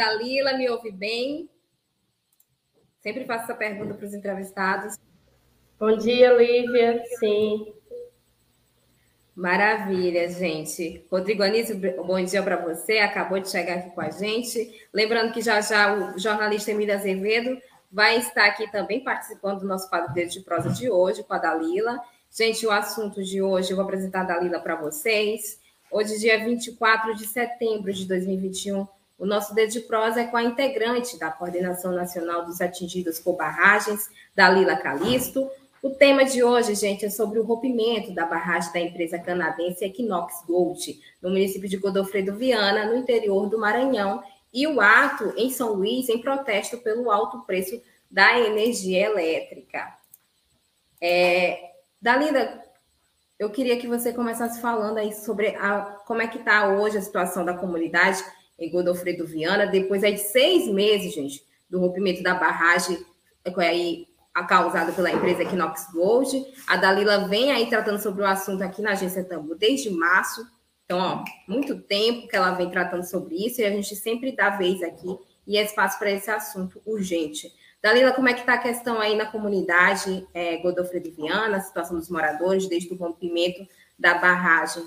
Dalila. Me ouve bem? Sempre faço essa pergunta para os entrevistados. Bom dia, Lívia. Sim. Maravilha, gente. Rodrigo Anísio, bom dia para você. Acabou de chegar aqui com a gente. Lembrando que já já o jornalista Emílio Azevedo vai estar aqui também participando do nosso quadro de prosa de hoje com a Dalila. Gente, o assunto de hoje, eu vou apresentar a Dalila para vocês. Hoje, dia 24 de setembro de 2021, o nosso dedo de prosa é com a integrante da Coordenação Nacional dos Atingidos por Barragens, Dalila Calisto. O tema de hoje, gente, é sobre o rompimento da barragem da empresa canadense Equinox Gold, no município de Godofredo Viana, no interior do Maranhão, e o ato em São Luís em protesto pelo alto preço da energia elétrica. É, Dalila, eu queria que você começasse falando aí sobre a, como é que está hoje a situação da comunidade em Godofredo Viana, depois aí de seis meses, gente, do rompimento da barragem é, aí, causada pela empresa Equinox Gold. A Dalila vem aí tratando sobre o assunto aqui na agência Tambu desde março. Então, ó, muito tempo que ela vem tratando sobre isso e a gente sempre dá vez aqui e é espaço para esse assunto urgente. Dalila, como é que está a questão aí na comunidade é, Godofredo Viana, a situação dos moradores desde o rompimento da barragem?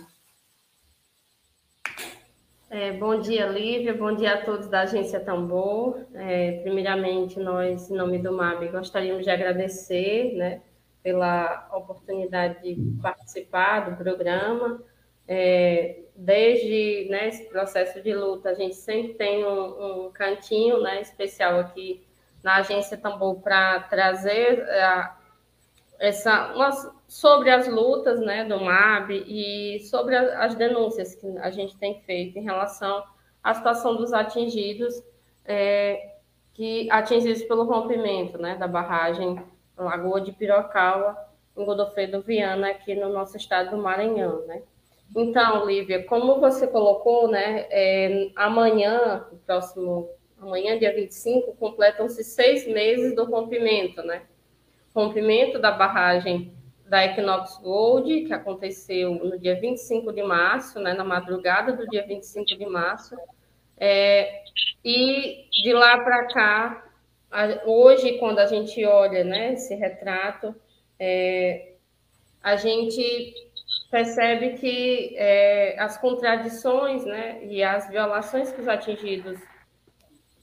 É, bom dia, Lívia. Bom dia a todos da Agência Tambor. É, primeiramente, nós, em nome do MAB, gostaríamos de agradecer né, pela oportunidade de participar do programa. É, desde né, esse processo de luta, a gente sempre tem um, um cantinho né, especial aqui na Agência Tambor para trazer a, essa, sobre as lutas né, do MAB e sobre as denúncias que a gente tem feito em relação à situação dos atingidos, é, que atingidos pelo rompimento né, da barragem Lagoa de Pirocaba, em Godofredo Viana, aqui no nosso estado do Maranhão. Né? Então, Lívia, como você colocou, né, é, amanhã, próximo, amanhã, dia 25, completam-se seis meses do rompimento, né? Rompimento da barragem da Equinox Gold, que aconteceu no dia 25 de março, né, na madrugada do dia 25 de março. É, e de lá para cá, hoje, quando a gente olha né, esse retrato, é, a gente percebe que é, as contradições né, e as violações que os atingidos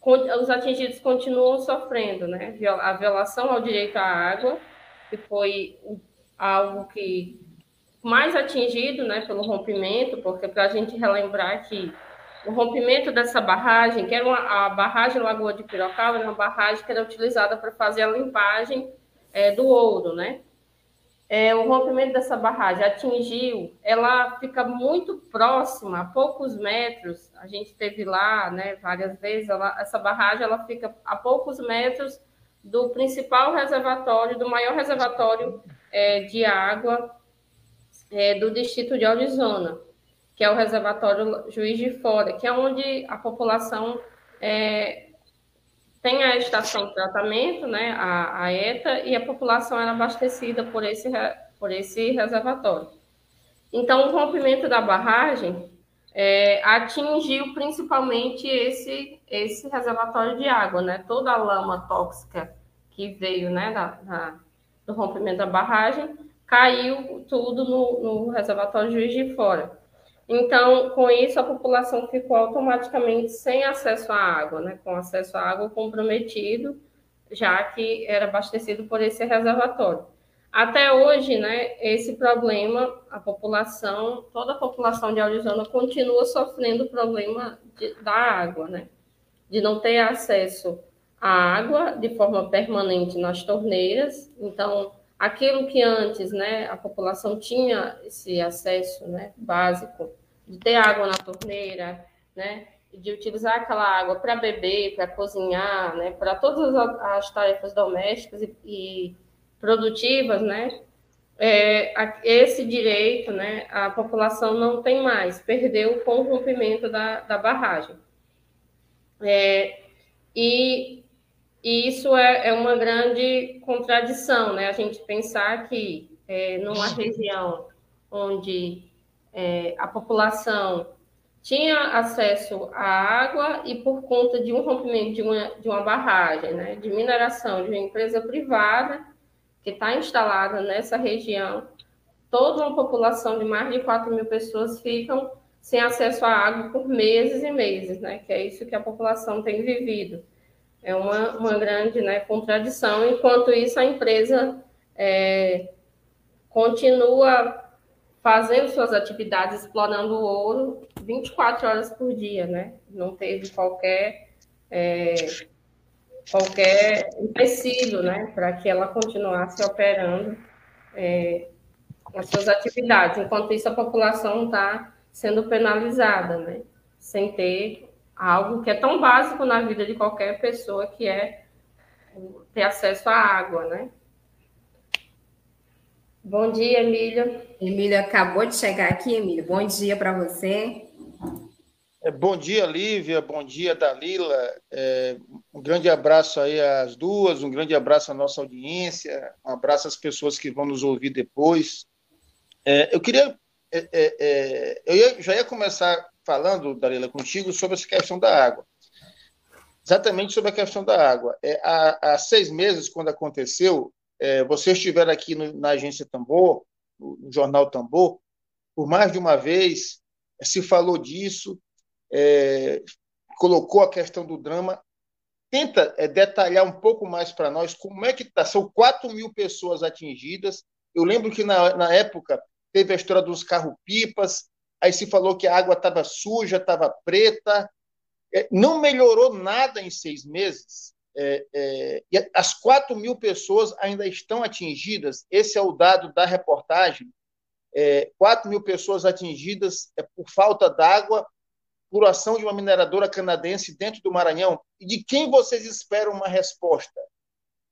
os atingidos continuam sofrendo, né? A violação ao direito à água, que foi algo que mais atingido, né, pelo rompimento, porque para a gente relembrar que o rompimento dessa barragem, que era uma, a barragem Lagoa de Pirocaba, era uma barragem que era utilizada para fazer a limpagem é, do ouro, né? É, o rompimento dessa barragem atingiu, ela fica muito próxima, a poucos metros. A gente teve lá, né, várias vezes. Ela, essa barragem ela fica a poucos metros do principal reservatório, do maior reservatório é, de água é, do distrito de Arizona, que é o reservatório Juiz de Fora, que é onde a população é, tem a estação de tratamento, né, a, a ETA, e a população era abastecida por esse, por esse reservatório. Então, o rompimento da barragem é, atingiu principalmente esse, esse reservatório de água, né? Toda a lama tóxica que veio né, da, da, do rompimento da barragem caiu tudo no, no reservatório Juiz de Fora. Então, com isso, a população ficou automaticamente sem acesso à água, né? com acesso à água comprometido, já que era abastecido por esse reservatório. Até hoje, né, esse problema, a população, toda a população de Arizona continua sofrendo o problema de, da água, né? De não ter acesso à água de forma permanente nas torneiras. Então, aquilo que antes, né, a população tinha esse acesso, né, básico de ter água na torneira, né, de utilizar aquela água para beber, para cozinhar, né, para todas as tarefas domésticas e, e produtivas, né, é, esse direito, né, a população não tem mais, perdeu com o rompimento da, da barragem. É, e, e, isso é, é, uma grande contradição, né, a gente pensar que é, numa região onde é, a população tinha acesso à água e por conta de um rompimento de uma, de uma barragem, né, de mineração de uma empresa privada que está instalada nessa região, toda uma população de mais de 4 mil pessoas ficam sem acesso à água por meses e meses, né, que é isso que a população tem vivido. É uma, uma grande né, contradição, enquanto isso a empresa é, continua fazendo suas atividades, explorando o ouro 24 horas por dia, né? Não teve qualquer é, qualquer empecilho, né, para que ela continuasse operando é, as suas atividades. Enquanto isso, a população está sendo penalizada, né, sem ter algo que é tão básico na vida de qualquer pessoa, que é ter acesso à água, né? Bom dia, Emília. Emília acabou de chegar aqui, Emília. Bom dia para você. É, bom dia, Lívia. Bom dia, Dalila. É, um grande abraço aí às duas, um grande abraço à nossa audiência, um abraço às pessoas que vão nos ouvir depois. É, eu queria. É, é, é, eu ia, já ia começar falando, Dalila, contigo sobre essa questão da água. Exatamente sobre a questão da água. há, há seis meses, quando aconteceu, é, vocês estiveram aqui no, na agência Tambor, no, no, jornal Tambor, por mais de uma vez se falou disso, é, colocou a questão do drama. Tenta é, detalhar um pouco mais para nós como é que está. São 4 mil pessoas atingidas. Eu lembro que na, na época teve a história dos carro-pipas, aí se falou que a água estava suja, estava preta. É, não melhorou nada em seis meses. É, é, e as 4 mil pessoas ainda estão atingidas. Esse é o dado da reportagem. É, 4 mil pessoas atingidas é, por falta d'água por ação de uma mineradora canadense dentro do Maranhão. E de quem vocês esperam uma resposta?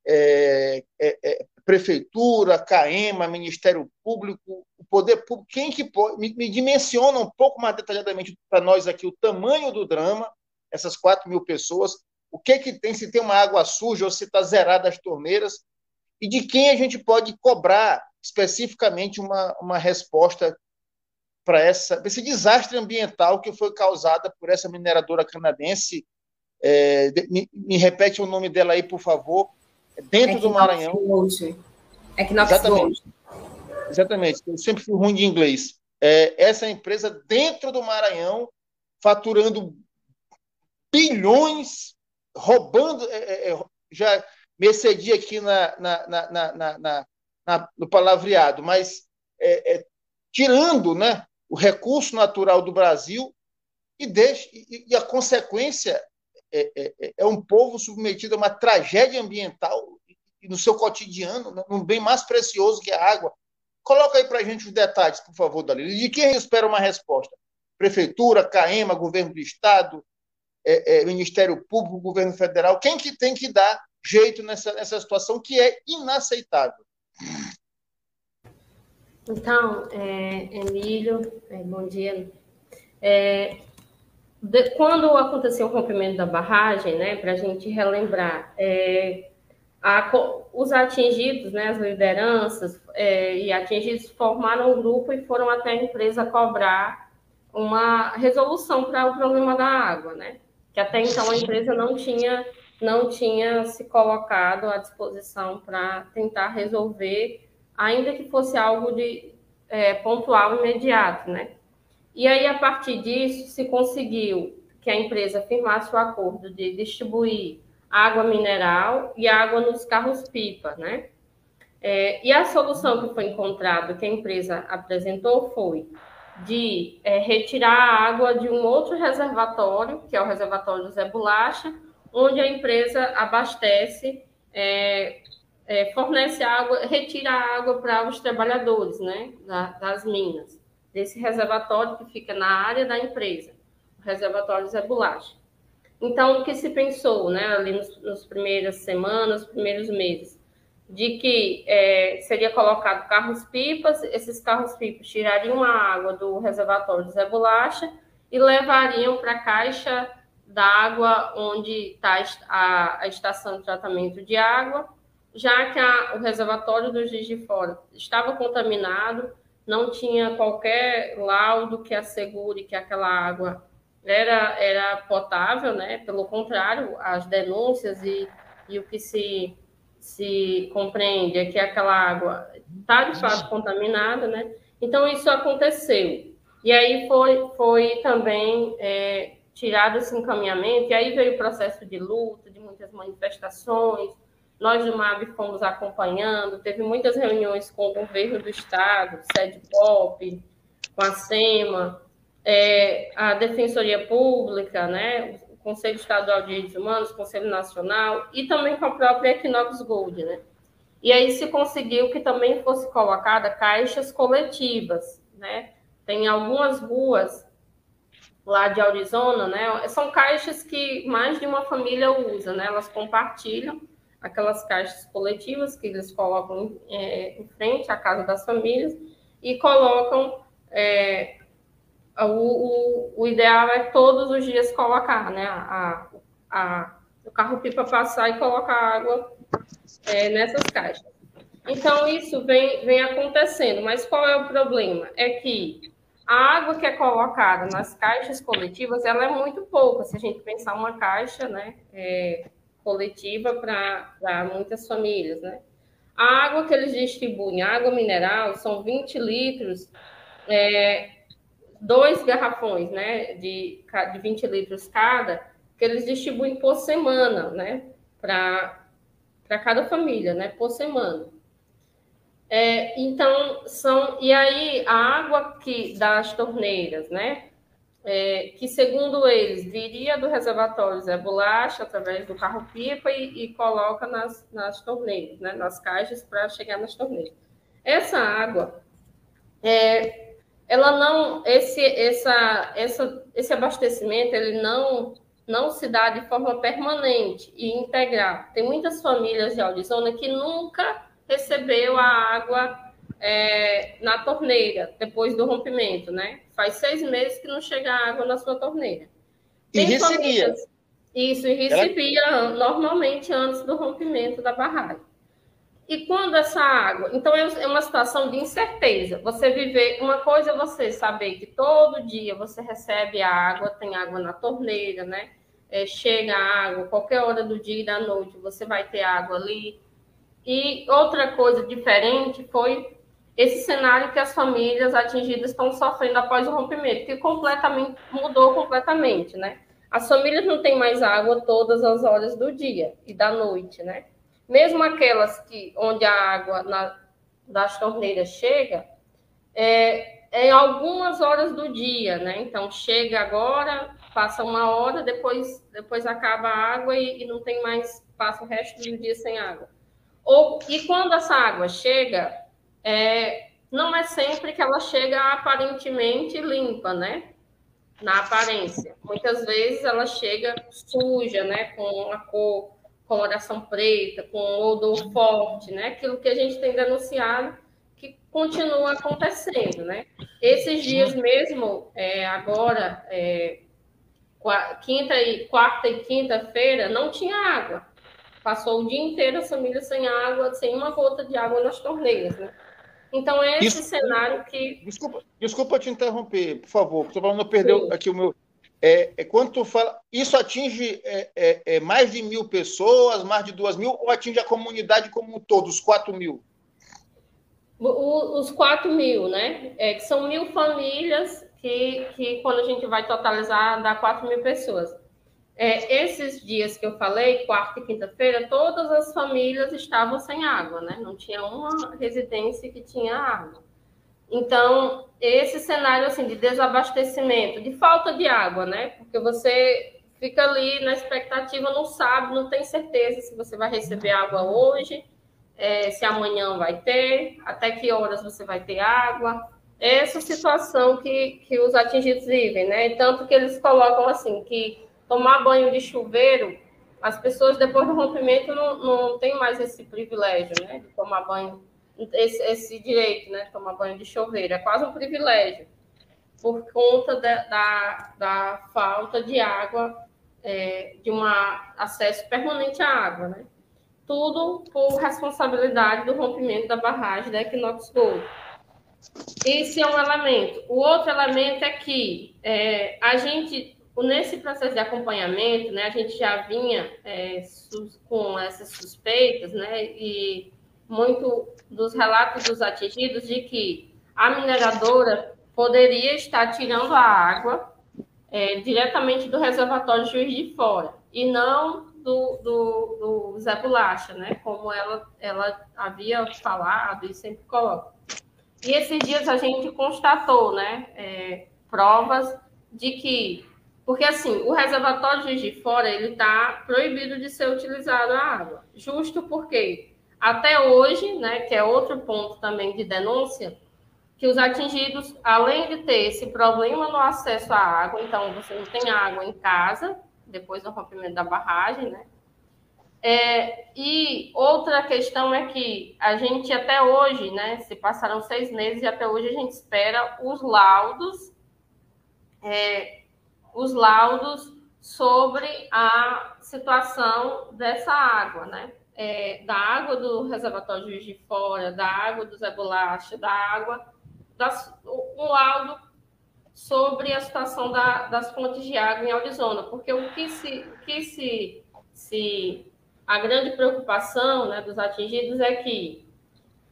É, é, é, prefeitura, CAEMA, Ministério Público, o poder público, quem que pode, me, me dimensiona um pouco mais detalhadamente para nós aqui o tamanho do drama, essas 4 mil pessoas, o que que tem, se tem uma água suja ou se está zerada as torneiras, e de quem a gente pode cobrar especificamente uma, uma resposta para esse desastre ambiental que foi causada por essa mineradora canadense. É, me, me, repete o nome dela aí, por favor. Dentro é do Maranhão. É que Exatamente. Exatamente. Eu sempre fui ruim de inglês. É, essa empresa dentro do Maranhão, faturando bilhões roubando, é, é, é, já me excedi aqui na, na, na, na, no palavreado, mas é, é, tirando né, o recurso natural do Brasil e, deixa, e, e a consequência é, é, um povo submetido a uma tragédia ambiental no seu cotidiano, né, num bem mais precioso que a água. Coloca aí para a gente os detalhes, por favor, Dalila. De quem espera uma resposta? Prefeitura, CAEMA, governo do Estado, é, é, Ministério Público, governo federal, quem que tem que dar jeito nessa, nessa situação que é inaceitável? Então, é, Emílio, é, bom dia. É, de, quando aconteceu o rompimento da barragem, né, para a gente relembrar, é, a, os atingidos, né, as lideranças é, e atingidos formaram um grupo e foram até a empresa cobrar uma resolução para o problema da água, né? Que até então a empresa não tinha, não tinha se colocado à disposição para tentar resolver, ainda que fosse algo de é, pontual imediato, né? E aí, a partir disso, se conseguiu que a empresa firmasse o acordo de distribuir água mineral e água nos carros-pipa, né? É, e a solução que foi encontrada, que a empresa apresentou, foi de é, retirar a água de um outro reservatório, que é o reservatório do Zé Bolacha, onde a empresa abastece é, é, fornece água, retira água para os trabalhadores né, das minas, desse reservatório que fica na área da empresa, o reservatório Zé Bolacha. Então, o que se pensou né, ali nos, nos primeiras semanas, primeiros meses? De que é, seria colocado carros-pipas, esses carros-pipas tirariam a água do reservatório Zé Bolacha e levariam para a caixa d'água onde está a, a estação de tratamento de água já que a, o reservatório do Juiz de Fora estava contaminado, não tinha qualquer laudo que assegure que aquela água era, era potável, né? Pelo contrário, as denúncias e, e o que se, se compreende é que aquela água está de fato contaminada, né? Então isso aconteceu. E aí foi, foi também é, tirado esse encaminhamento, e aí veio o processo de luta, de muitas manifestações, nós do MAB fomos acompanhando, teve muitas reuniões com o governo do estado, sede POP, com a SEMA, é, a Defensoria Pública, né, Conselho Estadual de Direitos Humanos, Conselho Nacional e também com a própria Equinox Gold, né? E aí se conseguiu que também fosse colocada caixas coletivas, né? Tem algumas ruas lá de Arizona, né? São caixas que mais de uma família usa, né? Elas compartilham aquelas caixas coletivas que eles colocam é, em frente à casa das famílias e colocam. É, o, o, o, ideal é todos os dias colocar, né? A, a, o carro-pipa passar e colocar água é, nessas caixas. Então, isso vem, vem acontecendo, mas qual é o problema? É que a água que é colocada nas caixas coletivas, ela é muito pouca, se a gente pensar uma caixa, né, é, coletiva para muitas famílias, né? A água que eles distribuem, água mineral, são 20 litros, é, dois garrafões, né, de, de 20 litros cada, que eles distribuem por semana, né, para cada família, né, por semana. É, então, são. E aí, a água que das torneiras, né? é, que, segundo eles, viria do reservatório Zé Bolacha, através do carro-pipa, e, e, coloca nas, nas torneiras, né, nas caixas, para chegar nas torneiras. Essa água, é, ela não, esse, essa, essa, esse abastecimento, ele não, não se dá de forma permanente e integral. Tem muitas famílias de Arizona que nunca recebeu a água é, na torneira, depois do rompimento, né? Faz seis meses que não chega água na sua torneira. Tem e recebia. Isso, e recebia Ela... normalmente antes do rompimento da barragem. E quando essa água. Então, é, é uma situação de incerteza. Você viver. Uma coisa é você saber que todo dia você recebe água, tem água na torneira, né? É, chega água, qualquer hora do dia e da noite você vai ter água ali. E outra coisa diferente foi esse cenário que as famílias atingidas estão sofrendo após o rompimento, que completamente mudou completamente, né? As famílias não têm mais água todas as horas do dia e da noite, né? Mesmo aquelas que onde a água na, das torneiras chega, é, é em algumas horas do dia, né? Então chega agora, passa uma hora, depois depois acaba a água e, e não tem mais, passa o resto do dia sem água. Ou e quando essa água chega, é, não é sempre que ela chega aparentemente limpa, né? Na aparência. Muitas vezes ela chega suja, né? Com a cor, coloração preta, com odor forte, né? Aquilo que a gente tem denunciado que continua acontecendo, né? Esses dias mesmo, é, agora, é, quinta e quarta e quinta-feira, não tinha água. Passou o dia inteiro as famílias sem água, sem uma gota de água nas torneiras, né? Então, é esse cenário que. Desculpa, desculpa te interromper, por favor, porque não perdeu aqui o meu. É, é, quando tu fala. Isso atinge é, é, é, mais de mil pessoas, mais de duas mil, ou atinge a comunidade como um todo, os quatro mil? O, os quatro mil, né? É, que são mil famílias que, que, quando a gente vai totalizar, dá quatro mil pessoas. É, esses dias que eu falei, quarta e quinta-feira, todas as famílias estavam sem água, né? Não tinha uma residência que tinha água. Então, esse cenário assim de desabastecimento, de falta de água, né? Porque você fica ali na expectativa, não sabe, não tem certeza se você vai receber água hoje, é, se amanhã vai ter, até que horas você vai ter água. Essa situação que, que os atingidos vivem, né? Tanto que eles colocam assim, que tomar banho de chuveiro, as pessoas depois do rompimento não, não tem mais esse privilégio, né? De tomar banho, esse, esse direito, né? De tomar banho de chuveiro. É quase um privilégio, por conta da, da, da falta de água, é, de um acesso permanente à água, né? tudo por responsabilidade do rompimento da barragem da Equinox Gold. Esse é um elemento. O outro elemento é que é, a gente, nesse processo de acompanhamento, né, a gente já vinha é, com essas suspeitas, né, e muito dos relatos dos atingidos de que a mineradora poderia estar tirando a água é, diretamente do reservatório Juiz de Fora e não do, do, do Zé Bolacha, né? Como ela, ela havia falado e sempre coloca. E esses dias a gente constatou, né? É, provas de que, porque assim, o reservatório Juiz de Fora ele está proibido de ser utilizado a água, justo porque até hoje, né? Que é outro ponto também de denúncia, que os atingidos, além de ter esse problema no acesso à água, então você não tem água em casa, depois do rompimento da barragem, né? É, e outra questão é que a gente até hoje, né? Se passaram seis meses e até hoje a gente espera os laudos, é, os laudos sobre a situação dessa água, né? É, da água do reservatório de de Fora, da água do Zé Bolacha, da água, das, o laudo sobre a situação da, das fontes de água em Arizona, porque o que se, que se, se a grande preocupação né, dos atingidos é que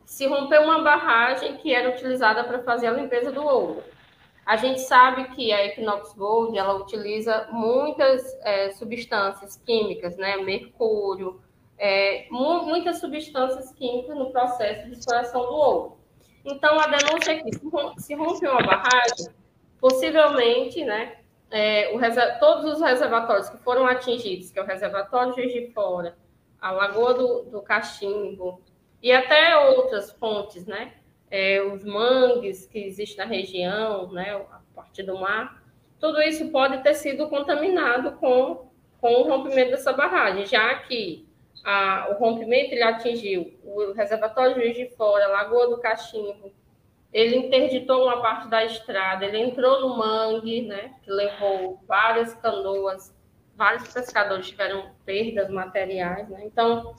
se rompeu uma barragem que era utilizada para fazer a limpeza do ouro. A gente sabe que a Equinox Gold ela utiliza muitas é, substâncias químicas, né, mercúrio, é, muitas substâncias químicas no processo de exploração do ouro. Então, a denúncia é que se rompe uma barragem, possivelmente, né, é, o, todos os reservatórios que foram atingidos, que é o reservatório Juiz de Fora, a Lagoa do, do Cachimbo e até outras fontes, né, é, os mangues que existem na região, né, a partir do mar, tudo isso pode ter sido contaminado com, com o rompimento dessa barragem, já que a, o rompimento ele atingiu o reservatório de Juiz de Fora, Lagoa do Cachimbo, ele interditou uma parte da estrada, ele entrou no mangue, né, que levou várias canoas, vários pescadores tiveram perdas materiais, né? Então,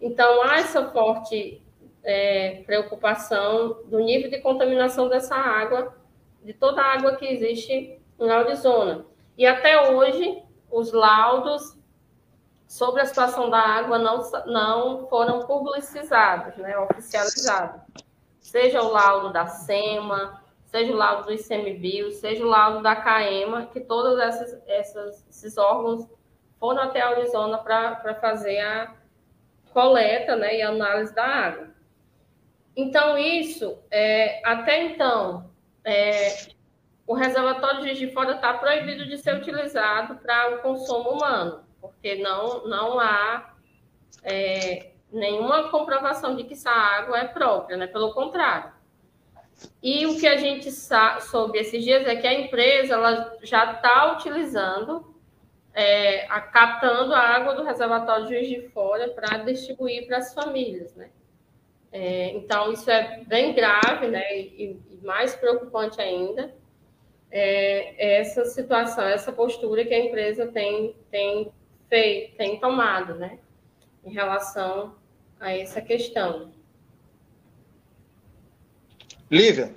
então há essa forte é, preocupação do nível de contaminação dessa água, de toda a água que existe em Arizona. E até hoje, os laudos sobre a situação da água não, não foram publicizados, né, oficializados seja o laudo da SEMA, seja o laudo do ICMBio, seja o laudo da CAEMA, que todos esses, esses, órgãos foram até a Arizona para fazer a coleta né, e análise da água. Então, isso, é, até então, é, o reservatório de Juiz de Fora está proibido de ser utilizado para o consumo humano, porque não, não há é, nenhuma comprovação de que essa água é própria, né? Pelo contrário. E o que a gente soube esses dias é que a empresa ela já está utilizando, é, a, captando a água do reservatório de Juiz de Fora para distribuir para as famílias, né? É, então, isso é bem grave, né? E, e mais preocupante ainda, é essa situação, essa postura que a empresa tem, tem feito, tem tomado, né? em relação a essa questão. Lívia?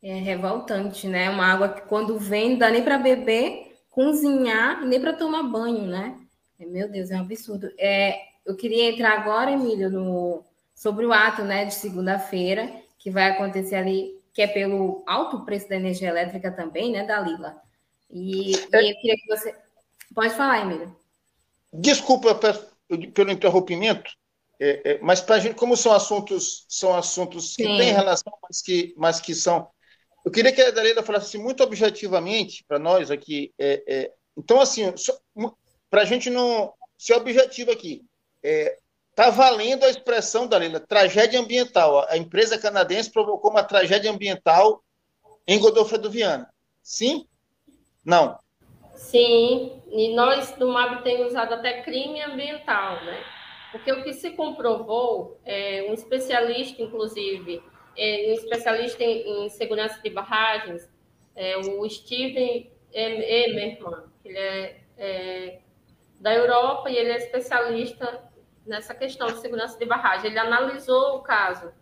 É revoltante, né? Uma água que quando vem não dá nem para beber, cozinhar, nem para tomar banho, né? É, meu Deus, é um absurdo. É, eu queria entrar agora, Emílio, no, sobre o ato né, de segunda-feira, que vai acontecer ali, que é pelo alto preço da energia elétrica também, né, Dalila? E, é... e eu queria que você. Pode falar, Emílio. Desculpa, pelo interrompimento, é, é, mas para a gente, como são assuntos, são assuntos que Sim. têm relação, mas que, mas que são. Eu queria que a Dalila falasse muito objetivamente para nós aqui. É, é, então, assim, para a gente não ser objetivo aqui, é, Está valendo a expressão, Dalila, tragédia ambiental. A empresa canadense provocou uma tragédia ambiental em Godofredo Viana. Sim? Não. Sim, e nós do MAB temos usado até crime ambiental, né? Porque o que se comprovou, é, um especialista, inclusive, é, um especialista em, em, segurança de barragens, é, o Steven Emerman, ele é, é, da Europa e ele é especialista nessa questão de segurança de barragem. Ele analisou o caso,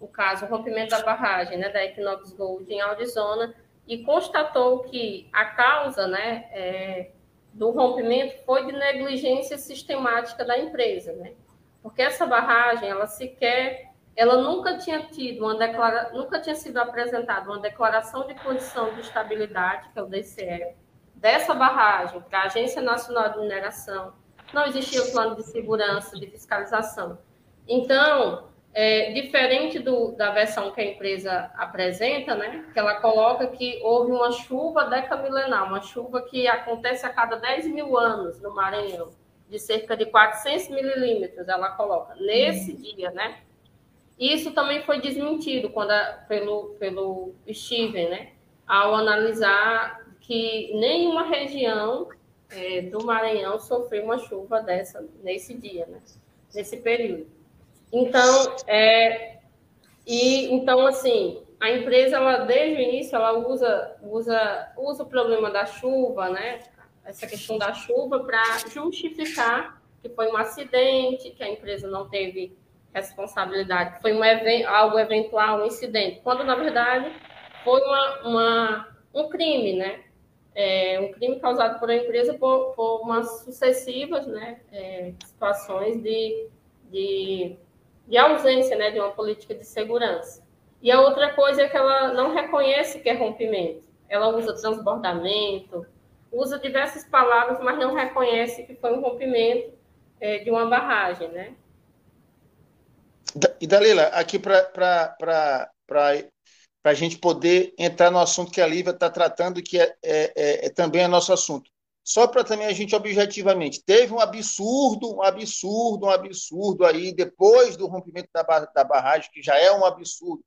o caso, o rompimento da barragem, né, da Equinox Gold em Arizona, e constatou que a causa, né, é, do rompimento foi de negligência sistemática da empresa, né? Porque essa barragem, ela sequer, ela nunca tinha tido uma declara, nunca tinha sido apresentada uma declaração de condição de estabilidade, que é o DCE, dessa barragem para a Agência Nacional de Mineração. Não existia um plano de segurança, de fiscalização. Então, é, diferente do, da versão que a empresa apresenta, né, que ela coloca que houve uma chuva decamilenar, uma chuva que acontece a cada 10 mil anos no Maranhão, de cerca de 400 milímetros, ela coloca, nesse uhum. dia, né? Isso também foi desmentido quando a, pelo, pelo Steven, né, ao analisar que nenhuma região é, do Maranhão sofreu uma chuva dessa nesse dia, né, nesse período. Então, é, e então assim, a empresa ela desde o início ela usa usa usa o problema da chuva, né? Essa questão da chuva para justificar que foi um acidente, que a empresa não teve responsabilidade, foi um algo eventual, um incidente, quando na verdade foi uma, uma um crime, né? É, um crime causado por a empresa por, por umas sucessivas né, é, situações de, de de ausência né, de uma política de segurança. E a outra coisa é que ela não reconhece que é rompimento. Ela usa transbordamento, usa diversas palavras, mas não reconhece que foi um rompimento é, de uma barragem, né? E Dalila, aqui para a gente poder entrar no assunto que a Lívia está tratando, que é, é, é, é também é nosso assunto só para também a gente objetivamente, teve um absurdo, um absurdo, um absurdo aí, depois do rompimento da, da barragem, que já é um absurdo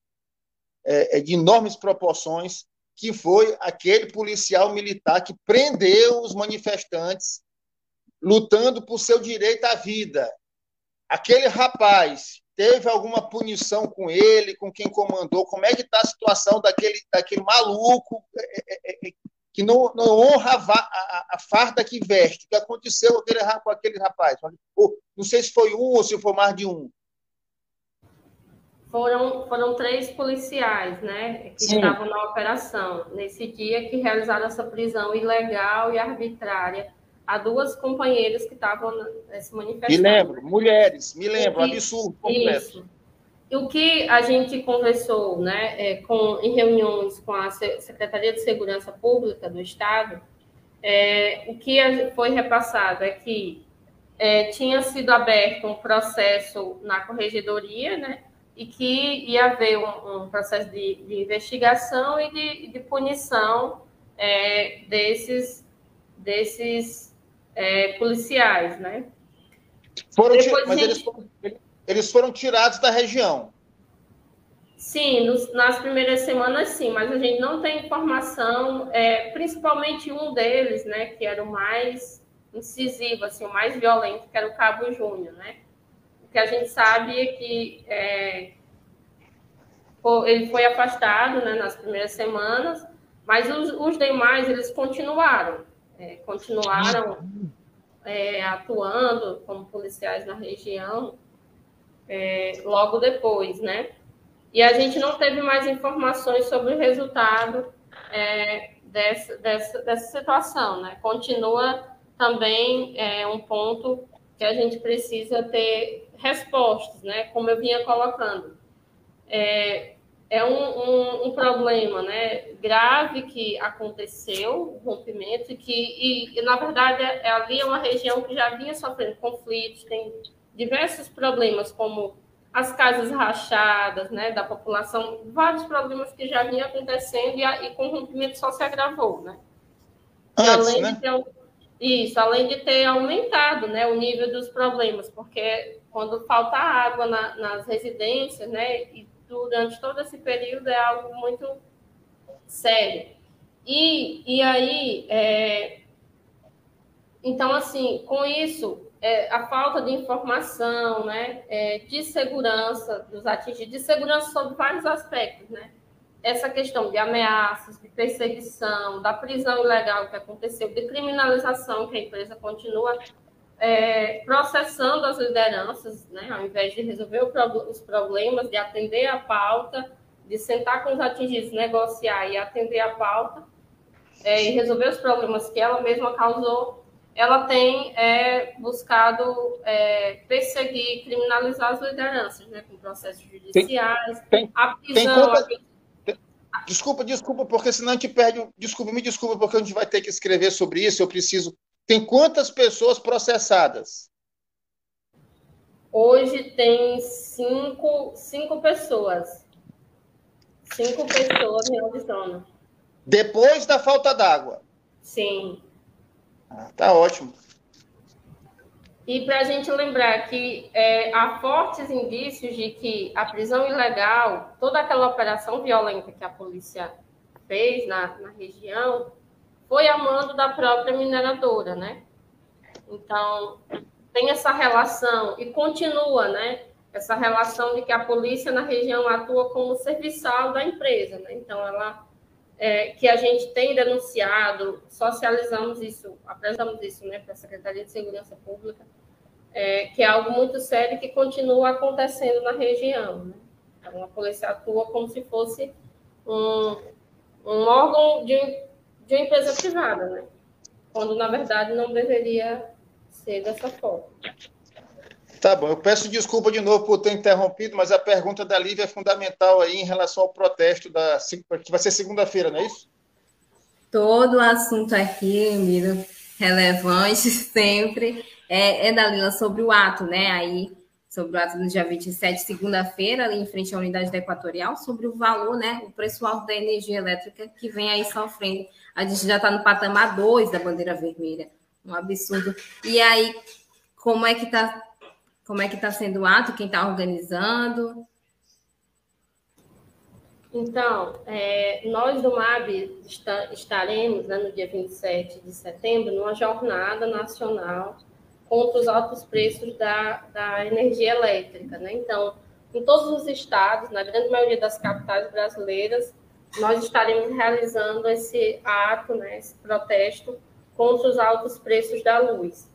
é, é de enormes proporções, que foi aquele policial militar que prendeu os manifestantes lutando por seu direito à vida. Aquele rapaz teve alguma punição com ele, com quem comandou? Como é que está a situação daquele, daquele maluco é, é, é, que não, não honra a, a, a, farda que veste. O que aconteceu com aquele, com aquele rapaz? Não sei se foi um ou se foi mais de um. Foram, foram três policiais, né, que Sim. estavam na operação nesse dia que realizaram essa prisão ilegal e arbitrária a duas companheiras que estavam se manifestando. Me lembro, mulheres, me lembro, absurdo completo. Isso o que a gente conversou né, é, com, em reuniões com a Secretaria de Segurança Pública do Estado, é, o que foi repassado é que é, tinha sido aberto um processo na corregedoria, né, e que ia haver um, um processo de, de, investigação e de, de punição é, desses, desses é, policiais, né? Foram, Depois, mas gente... eles foram eles foram tirados da região. Sim, nos, nas primeiras semanas sim, mas a gente não tem informação, é, principalmente um deles, né, que era o mais incisivo, assim, o mais violento, que era o Cabo Júnior, né? O que a gente sabe é que é, ele foi afastado né, nas primeiras semanas, mas os, os demais, eles continuaram, é, continuaram é, atuando como policiais na região, é, logo depois, né? E a gente não teve mais informações sobre o resultado é, dessa, dessa, dessa situação, né? Continua também é, um ponto que a gente precisa ter respostas, né? Como eu vinha colocando. É, é um, um, um, problema né, grave que aconteceu, o rompimento, que, e, e na verdade, é, ali é uma região que já vinha sofrendo conflitos, tem diversos problemas, como as casas rachadas né, da população, vários problemas que já vinham acontecendo e, a, e com o rompimento só se agravou. Né? Antes, além, né? de ter, Isso, além de ter aumentado né, o nível dos problemas, porque quando falta água na, nas residências, né, e durante todo esse período é algo muito sério. E, e aí, é, então, assim, com isso, é, a falta de informação, né, é, de segurança dos atingidos, de segurança sobre vários aspectos, né? Essa questão de ameaças, de perseguição, da prisão ilegal que aconteceu, de criminalização que a empresa continua é, processando as lideranças, né, ao invés de resolver os problemas, de atender a pauta, de sentar com os atingidos, negociar e atender a pauta, é, e resolver os problemas que ela mesma causou, ela tem é, buscado é, perseguir, criminalizar as lideranças, né, com processos judiciais, tem, tem, a prisão. Tem desculpa, desculpa, porque senão a gente perde. Desculpa, me desculpa, porque a gente vai ter que escrever sobre isso. Eu preciso. Tem quantas pessoas processadas? Hoje tem cinco, cinco pessoas. Cinco pessoas em Arizona. Depois da falta d'água? Sim. Tá ótimo. E para a gente lembrar que é, há fortes indícios de que a prisão ilegal, toda aquela operação violenta que a polícia fez na, na região, foi a mando da própria mineradora, né? Então, tem essa relação e continua, né? Essa relação de que a polícia na região atua como serviçal da empresa, né? Então, ela é, que a gente tem denunciado, socializamos isso, apresentamos isso né, para a Secretaria de Segurança Pública, é, que é algo muito sério que continua acontecendo na região. Né? Então, a polícia atua como se fosse um, um órgão de, de uma empresa privada, né? quando, na verdade, não deveria ser dessa forma. Tá bom, eu peço desculpa de novo por ter interrompido, mas a pergunta da Lívia é fundamental aí em relação ao protesto da que vai ser segunda-feira, não é isso? Todo o assunto aqui, Miro, relevante sempre, é, é da sobre o ato, né? Aí, sobre o ato do dia 27, segunda-feira, ali em frente à unidade da Equatorial, sobre o valor, né? O preço alto da energia elétrica que vem aí sofrendo. A gente já está no patamar 2 da bandeira vermelha. Um absurdo. E aí, como é que está como é que está sendo o ato? Quem está organizando? Então, é, nós do MAB está, estaremos né, no dia 27 de setembro numa jornada nacional contra os altos preços da, da energia elétrica. Né? Então, em todos os estados, na grande maioria das capitais brasileiras, nós estaremos realizando esse ato, né, esse protesto contra os altos preços da luz.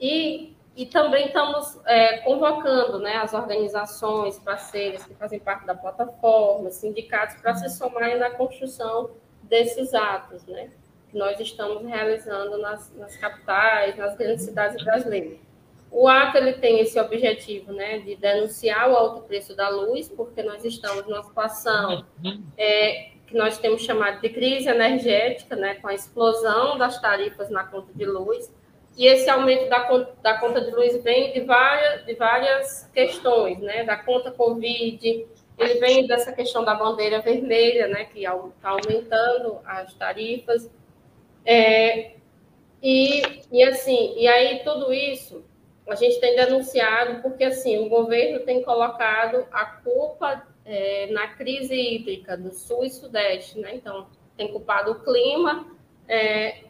E e também estamos é, convocando né, as organizações parceiras que fazem parte da plataforma, sindicatos, para se somarem na construção desses atos, né, que nós estamos realizando nas, nas capitais, nas grandes cidades brasileiras. O ato ele tem esse objetivo né, de denunciar o alto preço da luz, porque nós estamos numa situação é, que nós temos chamado de crise energética, né, com a explosão das tarifas na conta de luz e esse aumento da, da conta de luz vem de várias, de várias questões, né? Da conta Covid, ele vem dessa questão da bandeira vermelha, né? Que está aumentando as tarifas. É, e, e assim, e aí tudo isso a gente tem denunciado porque assim o governo tem colocado a culpa é, na crise hídrica do sul e sudeste, né? Então tem culpado o clima, é,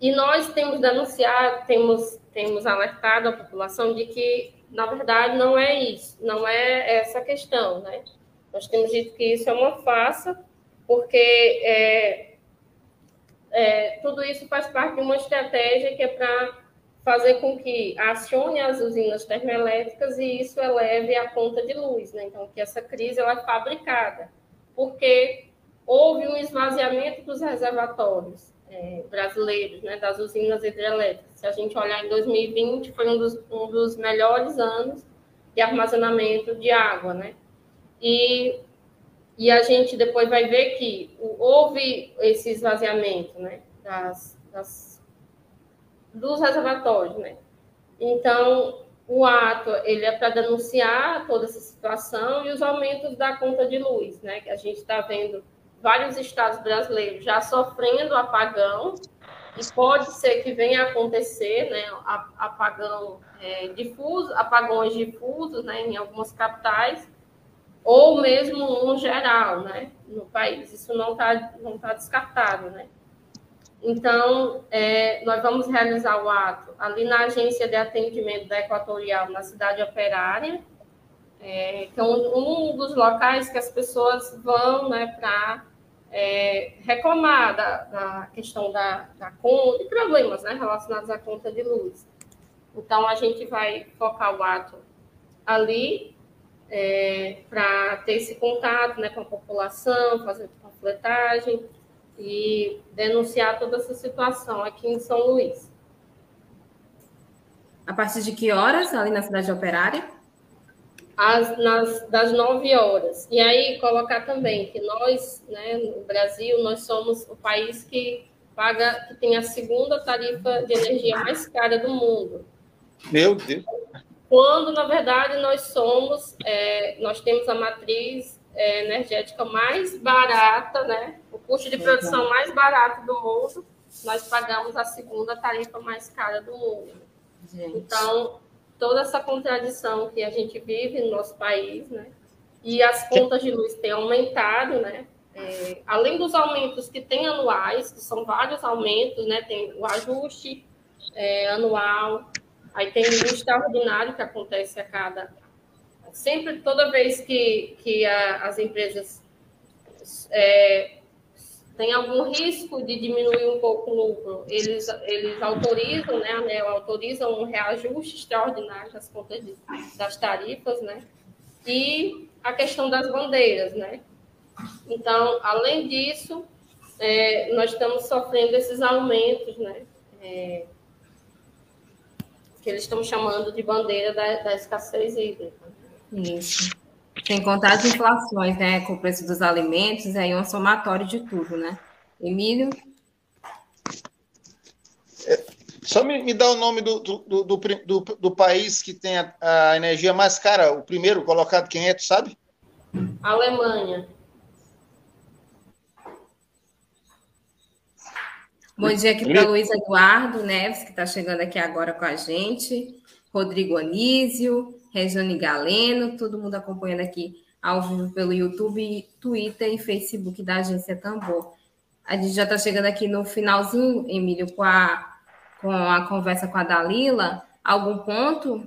e nós temos denunciado, temos, temos alertado a população de que, na verdade, não é isso, não é essa questão, né? Nós temos dito que isso é uma farsa, porque é, é, tudo isso faz parte de uma estratégia que é para fazer com que acione as usinas termoelétricas e isso eleve a conta de luz, né? Então, que essa crise ela é fabricada, porque houve um esvaziamento dos reservatórios é, brasileiros, né, das usinas hidrelétricas. Se a gente olhar em 2020, foi um dos, um dos melhores anos de armazenamento de água, né? E, e a gente depois vai ver que houve esse esvaziamento, né, das, das, dos reservatórios, né? Então, o ato ele é para denunciar toda essa situação e os aumentos da conta de luz, né? Que a gente está vendo vários estados brasileiros já sofrendo apagão, e pode ser que venha a acontecer, né, apagão é, difuso, apagões difusos, né, em algumas capitais, ou mesmo um geral, né, no país. Isso não está não tá descartado, né. Então, é, nós vamos realizar o ato ali na agência de atendimento da Equatorial, na cidade operária, é, que é um, um, dos locais que as pessoas vão né, para é, reclamar da, da, questão da, da conta, de problemas né, relacionados à conta de luz. Então, a gente vai focar o ato ali é, para ter esse contato né, com a população, fazer panfletagem, e denunciar toda essa situação aqui em São Luís. A partir de que horas, ali na cidade operária? As, nas, das 9 horas. E aí, colocar também que nós, né, no Brasil, nós somos o país que paga, que tem a segunda tarifa de energia mais cara do mundo. Meu Deus! Quando, na verdade, nós somos, é, nós temos a matriz é, energética mais barata, né? O custo de produção mais barato do mundo, nós pagamos a segunda tarifa mais cara do mundo. Gente. Então, toda essa contradição que a gente vive no nosso país, né? E as contas de luz têm aumentado, né? É, além dos aumentos que tem anuais, que são vários aumentos, né? Tem o ajuste é, anual, aí tem o extraordinário que acontece a cada sempre, toda vez que, que a, as empresas é, têm algum risco de diminuir um pouco o lucro, eles, eles autorizam, né, ANEL autoriza um reajuste extraordinário das contas de, das tarifas, né, e a questão das bandeiras, né. Então, além disso, é, nós estamos sofrendo esses aumentos, né, é, que eles estão chamando de bandeira da, da escassez hídrica. Isso. Sem contar as inflações, né? Com o preço dos alimentos, aí é um somatório de tudo, né? Emílio? É, só me, me dá o nome do, do, do, do, do país que tem a, a, energia mais cara, o primeiro colocado, quem é, tu sabe? Alemanha. Bom dia aqui para Luiz Eduardo Neves, que está chegando aqui agora com a gente. Rodrigo Anísio, Regiane Galeno, todo mundo acompanhando aqui ao vivo pelo YouTube, Twitter e Facebook da Agência Tambor. A gente já está chegando aqui no finalzinho, Emílio, com a, com a conversa com a Dalila. Algum ponto?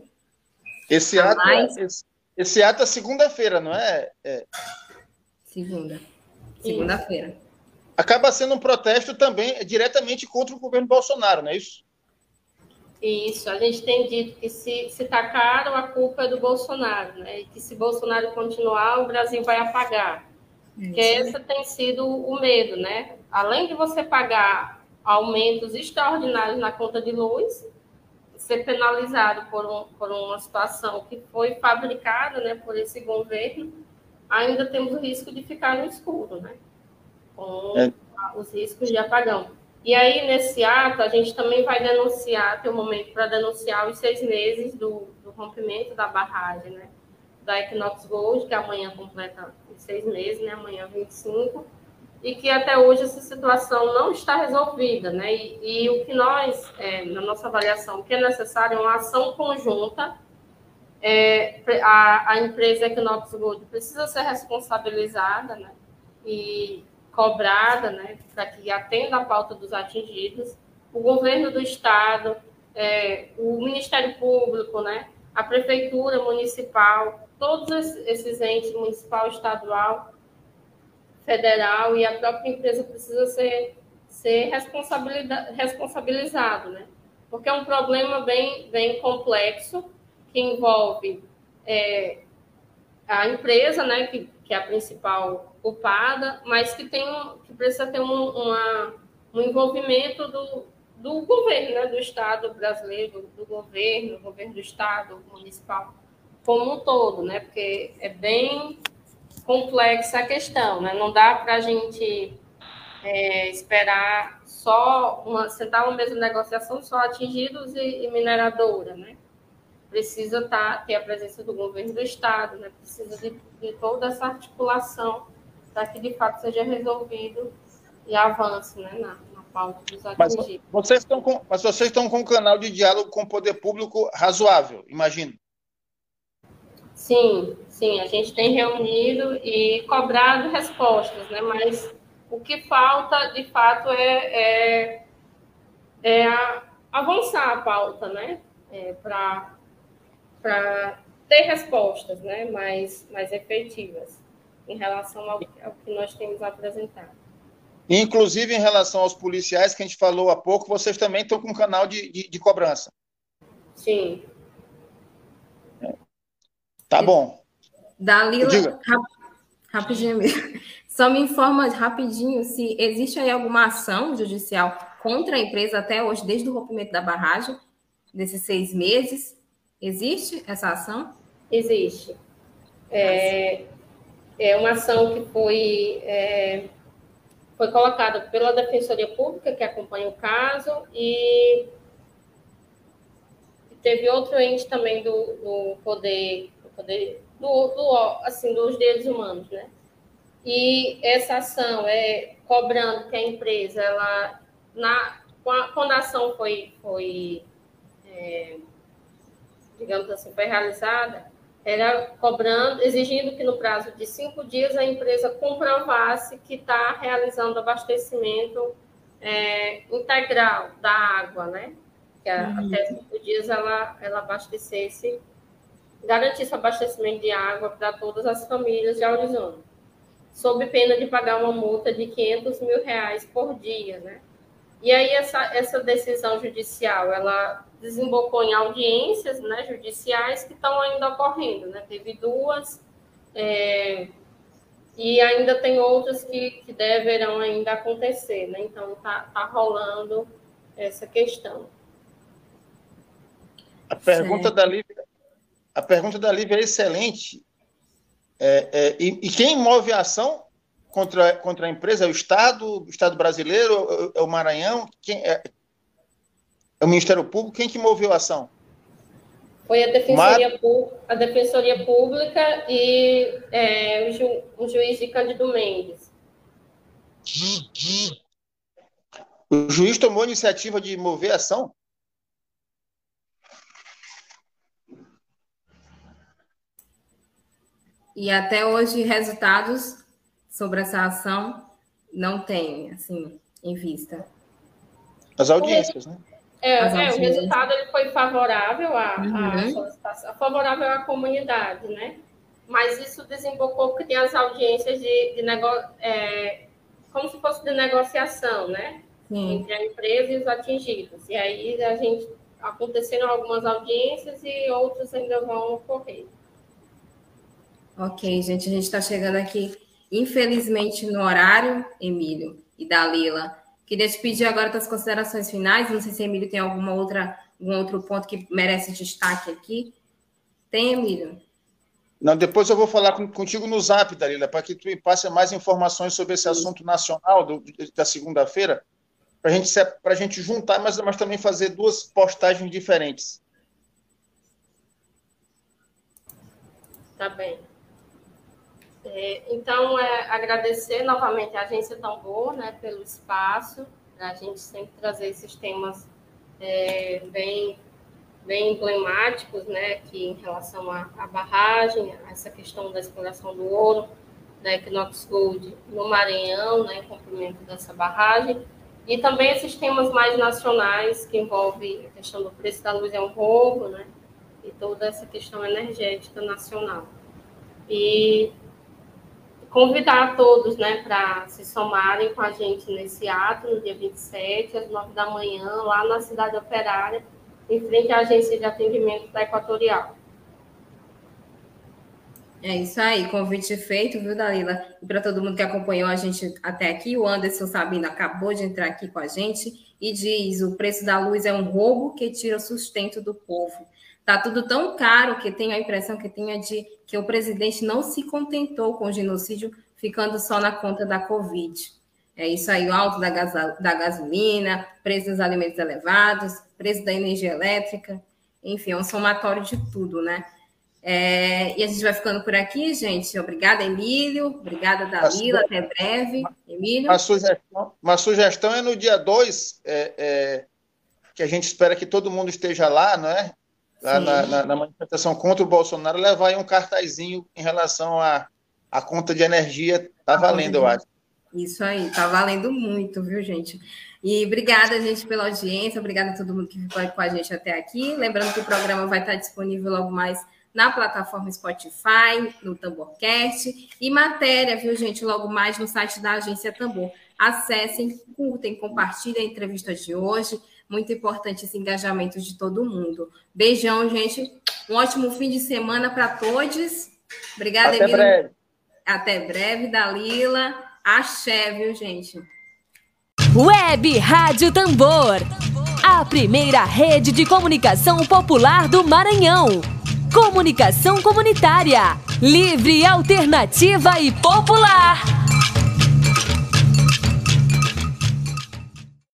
Esse ato, é, esse, esse ato é segunda-feira, não é? é? Segunda. Segunda-feira. Acaba sendo um protesto também diretamente contra o governo Bolsonaro, não é isso? Isso, a gente tem dito que se, se tá caro, a culpa é do Bolsonaro, né? E que se Bolsonaro continuar, o Brasil vai apagar. Isso. Que esse tem sido o medo, né? Além de você pagar aumentos extraordinários na conta de luz, ser penalizado por, um, por uma situação que foi fabricada né, por esse governo, ainda temos o risco de ficar no escuro, né? Com é. os riscos de apagão. E aí, nesse ato, a gente também vai denunciar, tem um momento para denunciar os seis meses do, do, rompimento da barragem, né? Da Equinox Gold, que amanhã completa seis meses, né? Amanhã 25, e que até hoje essa situação não está resolvida, né? E, e o que nós, é, na nossa avaliação, o que é necessário é uma ação conjunta. É, a, a empresa Equinox Gold precisa ser responsabilizada, né? E cobrada, né, para que atenda a pauta dos atingidos, o governo do estado, é, o Ministério Público, né, a prefeitura municipal, todos esses entes municipal, estadual, federal e a própria empresa precisa ser ser responsabilizado, né? Porque é um problema bem bem complexo que envolve é, a empresa, né, que, que é a principal culpada, mas que tem que precisa ter um, uma, um envolvimento do, do governo, né, do Estado brasileiro, do, do governo, governo do Estado, municipal, como um todo, né, porque é bem complexa a questão, né, não dá para a gente é, esperar só uma sentar uma mesma negociação só atingidos e, e mineradora, né, precisa tá, ter a presença do governo do Estado, né, precisa de, de toda essa articulação para que de fato seja resolvido e avance né, na, na pauta dos atingidos. Mas vocês estão com, mas vocês estão com um canal de diálogo com o poder público razoável, imagino. Sim, sim, a gente tem reunido e cobrado respostas, né? Mas o que falta, de fato, é, é, é avançar a pauta, né? É, Para ter respostas né? mais, mais efetivas em relação ao, ao que nós temos apresentado. Inclusive, em relação aos policiais, que a gente falou há pouco, vocês também estão com um canal de, de, de cobrança. Sim. É. Tá bom. Dalila, rap, rapidinho Só me informa rapidinho se existe aí alguma ação judicial contra a empresa até hoje, desde o rompimento da barragem, desses seis meses. Existe essa ação? Existe. É, é uma ação que foi é, foi colocada pela Defensoria Pública, que acompanha o caso, e teve outro ente também do, do poder, do poder do, do, assim, dos direitos humanos, né? E essa ação é cobrando que a empresa, ela, na, quando a ação foi, foi é, digamos assim, foi realizada, era cobrando, exigindo que no prazo de cinco dias a empresa comprovasse que está realizando abastecimento é, integral da água, né? Que uhum. até cinco dias ela, ela abastecesse, garantisse o abastecimento de água para todas as famílias de Arizona, sob pena de pagar uma multa de 500 mil reais por dia, né? E aí essa, essa decisão judicial, ela desembocou em audiências né, judiciais que estão ainda ocorrendo. Né? Teve duas, é, e ainda tem outras que, que deverão ainda acontecer. Né? Então, está tá rolando essa questão. A pergunta, da Lívia, a pergunta da Lívia é excelente. É, é, e, e, quem move a ação contra, contra a empresa é o Estado, o Estado brasileiro, é o Maranhão? Quem, é, é o Ministério Público? Quem que moveu a ação? Foi a Defensoria, Mar... a Defensoria Pública e é, o, ju, o juiz de Cândido Mendes. O juiz tomou a iniciativa de mover a ação? E até hoje, resultados sobre essa ação não tem, assim, em vista. As audiências, né? É, é, o resultado ele foi favorável à, uhum. solicitação, favorável à comunidade, né? Mas isso desembocou porque tem as audiências de, de negócio, é, como se fosse de negociação, né? Sim. Entre a empresa e os atingidos. E aí a gente aconteceram algumas audiências e outras ainda vão ocorrer. Ok, gente, a gente está chegando aqui, infelizmente, no horário, Emílio e Dalila. Queria te pedir agora as considerações finais. Não sei se Emílio tem alguma outra, algum outro ponto que merece destaque aqui. Tem, Emílio? Não, depois eu vou falar contigo no zap, Dalila, para que tu me passe mais informações sobre esse assunto nacional do, da segunda-feira, para gente, a gente juntar, mas, mas também fazer duas postagens diferentes. Tá bem. É, então, é, agradecer novamente a Agência Tambor né, pelo espaço, a gente sempre trazer esses temas é, bem, bem emblemáticos, né, que em relação à, barragem, essa questão da exploração do ouro, da Equinox Gold no Maranhão, né, em cumprimento dessa barragem, e também esses temas mais nacionais, que envolvem a questão do preço da luz é um roubo, né, e toda essa questão energética nacional. E convidar todos né, para se somarem com a gente nesse ato, no dia 27, às 9 da manhã, lá na Cidade Operária, em frente à Agência de Atendimento da Equatorial. É isso aí, convite feito, viu, Dalila? E para todo mundo que acompanhou a gente até aqui, o Anderson Sabino acabou de entrar aqui com a gente e diz: o preço da luz é um roubo que tira o sustento do povo. Tá tudo tão caro que tenho a impressão que tinha de que o presidente não se contentou com o genocídio ficando só na conta da Covid. É isso aí, o alto da, da gasolina, preço dos alimentos elevados, preço da energia elétrica, enfim, é um somatório de tudo, né? É, e a gente vai ficando por aqui, gente. Obrigada, Emílio. Obrigada, Dalila. Até breve. Emílio. Uma sugestão, uma sugestão é no dia 2, é, é, que a gente espera que todo mundo esteja lá, né? Lá na, na, na, manifestação contra o Bolsonaro, levar aí um cartazinho em relação à a, a, conta de energia. Tá valendo, eu acho. Isso aí, tá valendo muito, viu, gente? E obrigada, gente, pela audiência. Obrigada a todo mundo que ficou com a gente até aqui. Lembrando que o programa vai estar disponível logo mais na plataforma Spotify, no Tamborcast e matéria, viu, gente, logo mais no site da Agência Tambor. Acessem, curtem, compartilhem a entrevista de hoje. Muito importante esse engajamento de todo mundo. Beijão, gente. Um ótimo fim de semana para todos. Obrigada, Até Emílio. breve. Até breve, Dalila. Axé, viu, gente? Web Rádio Tambor. A primeira rede de comunicação popular do Maranhão. Comunicação comunitária. Livre, alternativa e popular.